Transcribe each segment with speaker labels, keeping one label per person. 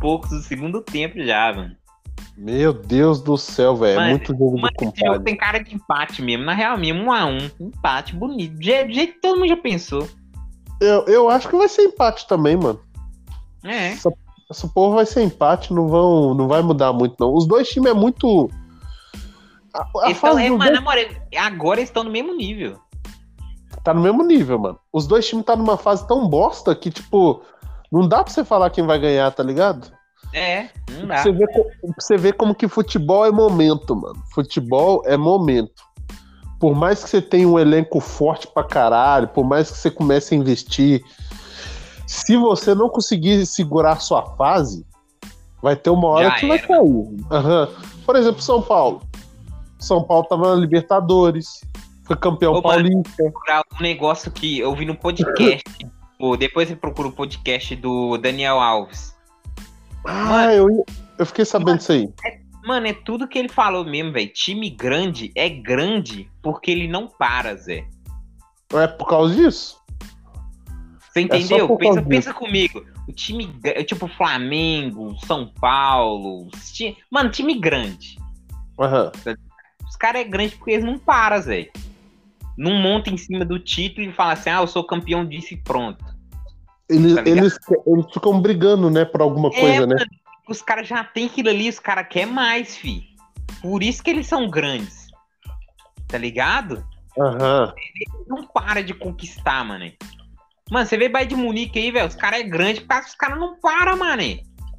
Speaker 1: poucos do segundo tempo já, mano.
Speaker 2: Meu Deus do céu, velho. É muito jogo do
Speaker 1: Mano, esse jogo tem cara de empate mesmo. Na real mesmo, um a um. Empate bonito. Do jeito do que todo mundo já pensou.
Speaker 2: Eu, eu acho que vai ser empate também, mano.
Speaker 1: É.
Speaker 2: Essa porra vai ser empate, não, vão, não vai mudar muito, não. Os dois times é muito. A, a
Speaker 1: é, mas, na moral, agora eles estão no mesmo nível.
Speaker 2: tá no mesmo nível, mano. Os dois times tá numa fase tão bosta que, tipo, não dá pra você falar quem vai ganhar, tá ligado?
Speaker 1: É, não
Speaker 2: Pra
Speaker 1: dá.
Speaker 2: você, ver, pra você ver como que futebol é momento, mano. Futebol é momento. Por mais que você tenha um elenco forte pra caralho, por mais que você comece a investir, se você não conseguir segurar sua fase, vai ter uma hora
Speaker 1: Já
Speaker 2: que vai
Speaker 1: era.
Speaker 2: cair. Aham. Por exemplo, São Paulo. São Paulo tava na Libertadores, foi campeão
Speaker 1: Ô,
Speaker 2: paulista.
Speaker 1: um negócio que eu vi no podcast. Depois você procura o podcast do Daniel Alves.
Speaker 2: Ah, eu, eu fiquei sabendo disso aí.
Speaker 1: Mano, é tudo que ele falou mesmo, velho. Time grande é grande porque ele não para, Zé.
Speaker 2: É por causa disso?
Speaker 1: Você entendeu?
Speaker 2: por
Speaker 1: pensa, pensa comigo. O time, tipo Flamengo, São Paulo. os ti- Mano, time grande.
Speaker 2: Aham.
Speaker 1: Os caras é grande porque eles não param, Zé. Não monta em cima do título e fala assim, ah, eu sou campeão disso e pronto.
Speaker 2: Eles,
Speaker 1: Tá
Speaker 2: eles, eles ficam brigando, né, por alguma coisa,
Speaker 1: é,
Speaker 2: né?
Speaker 1: mano, os caras já tem aquilo ali, os caras querem mais, fi. Por isso que eles são grandes. Tá ligado?
Speaker 2: Aham.
Speaker 1: Não para de conquistar, mano. Mano, você vê Bayern de Munique aí, velho. Os caras é grande, porque os caras não param, mano.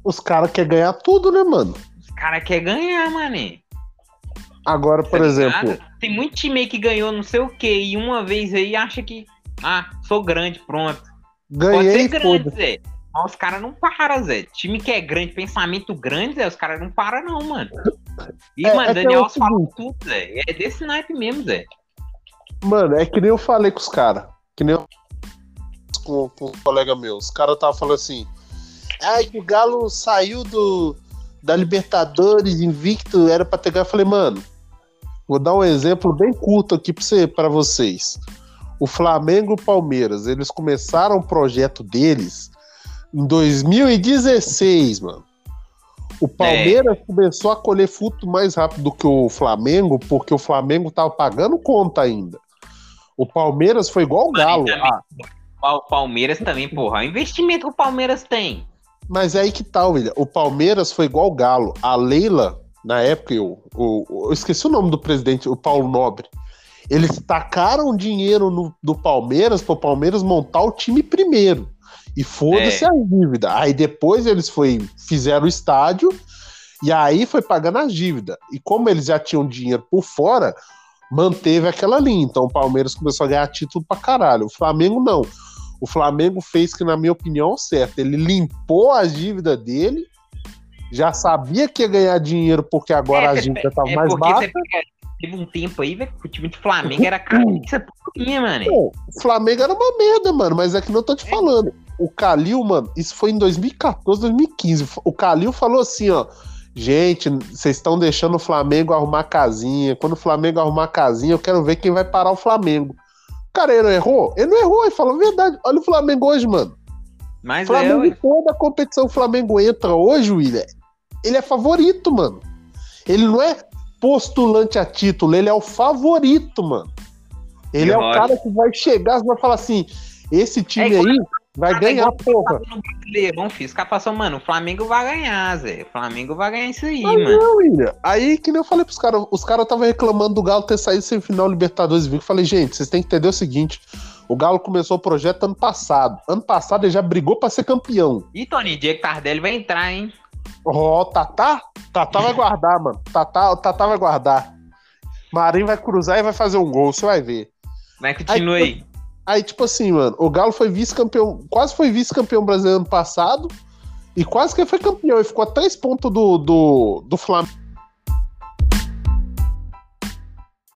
Speaker 2: Os caras querem ganhar tudo, né, mano?
Speaker 1: Os caras querem ganhar, mano.
Speaker 2: Agora, por
Speaker 1: Tá
Speaker 2: exemplo,
Speaker 1: ligado? Tem muito time aí que ganhou não sei o que e uma vez aí acha que, ah, sou grande, pronto. Pode
Speaker 2: ganhei
Speaker 1: ser
Speaker 2: e
Speaker 1: grande. Mas os caras não param, Zé. Time que é grande, pensamento grande, Zé, os caras não param, não, mano. E,
Speaker 2: É-
Speaker 1: mano,
Speaker 2: é é
Speaker 1: Daniel
Speaker 2: o
Speaker 1: Alves falou
Speaker 2: seguinte.
Speaker 1: tudo, Zé. É desse naipe mesmo, Zé.
Speaker 2: Mano, é que nem eu falei com os caras. Que nem eu com, com um colega meu. Os caras estavam falando assim. Ai, que o Galo saiu do, da Libertadores invicto, era pra ter ganho. Eu falei, mano, vou dar um exemplo bem curto aqui pra, você, pra vocês. O Flamengo e o Palmeiras, eles começaram o projeto deles em 2016, mano. O Palmeiras começou a colher fruto mais rápido do que o Flamengo, porque o Flamengo tava pagando conta ainda. O Palmeiras foi igual o Galo. Ah,
Speaker 1: O Palmeiras também, porra. O investimento que o Palmeiras tem.
Speaker 2: mas é aí que tá, William. O Palmeiras foi igual o Galo. A Leila, na época, eu, eu, eu esqueci o nome do presidente, o Paulo Nobre. Eles tacaram dinheiro no, do Palmeiras para o Palmeiras montar o time primeiro. E foda-se
Speaker 1: É.
Speaker 2: a dívida. Aí depois eles foi, fizeram o estádio e aí foi pagando as dívidas. E como eles já tinham dinheiro por fora, manteve aquela linha. Então o Palmeiras começou a ganhar título pra caralho. O Flamengo não. O Flamengo fez que, na minha opinião, é certo. Ele limpou as dívidas dele, já sabia que ia ganhar dinheiro porque agora a
Speaker 1: É,
Speaker 2: dívida estava
Speaker 1: É
Speaker 2: mais
Speaker 1: porque
Speaker 2: baixa.
Speaker 1: você pega- teve um tempo aí, velho, que o time do Flamengo era carniça purinha, mano.
Speaker 2: Pô, o Flamengo era uma merda, mano, mas é que não eu tô te falando. O Calil, mano, isso foi em 2014, 2015. O Calil falou assim, ó. Gente, vocês estão deixando o Flamengo arrumar casinha. Quando o Flamengo arrumar casinha, eu quero ver quem vai parar o Flamengo. Cara, ele não errou? Ele não errou, ele falou a verdade. Olha o Flamengo hoje, mano.
Speaker 1: Mas é,
Speaker 2: Flamengo,
Speaker 1: ué.
Speaker 2: toda a competição o Flamengo entra hoje, William. Ele é favorito, mano. Ele não é postulante a título, ele é o favorito, mano. Ele é o cara que vai chegar e vai falar assim: esse time
Speaker 1: É
Speaker 2: aí vai
Speaker 1: é
Speaker 2: ganhar,
Speaker 1: igual
Speaker 2: porra.
Speaker 1: Brasileirão, filho. Os caras assim, mano, o Flamengo vai ganhar, Zé. O Flamengo vai ganhar isso aí,
Speaker 2: Mas
Speaker 1: mano.
Speaker 2: não, William. Aí que nem eu falei pros caras, os caras estavam reclamando do Galo ter saído sem final Libertadores. Eu falei, gente, vocês têm que entender o seguinte: o Galo começou o projeto ano passado. Ano passado ele já brigou pra ser campeão.
Speaker 1: E Tony, Diego Tardelli vai entrar, hein?
Speaker 2: Ó, Tatá? Tatá vai guardar, mano. Tatá, Tatá vai guardar. Marinho vai cruzar e vai fazer um gol, você vai ver.
Speaker 1: Vai continua aí.
Speaker 2: Aí, tipo assim, mano, o Galo foi vice-campeão, quase foi vice-campeão brasileiro ano passado e quase que foi campeão. Ele ficou a três pontos do, do, do Flamengo.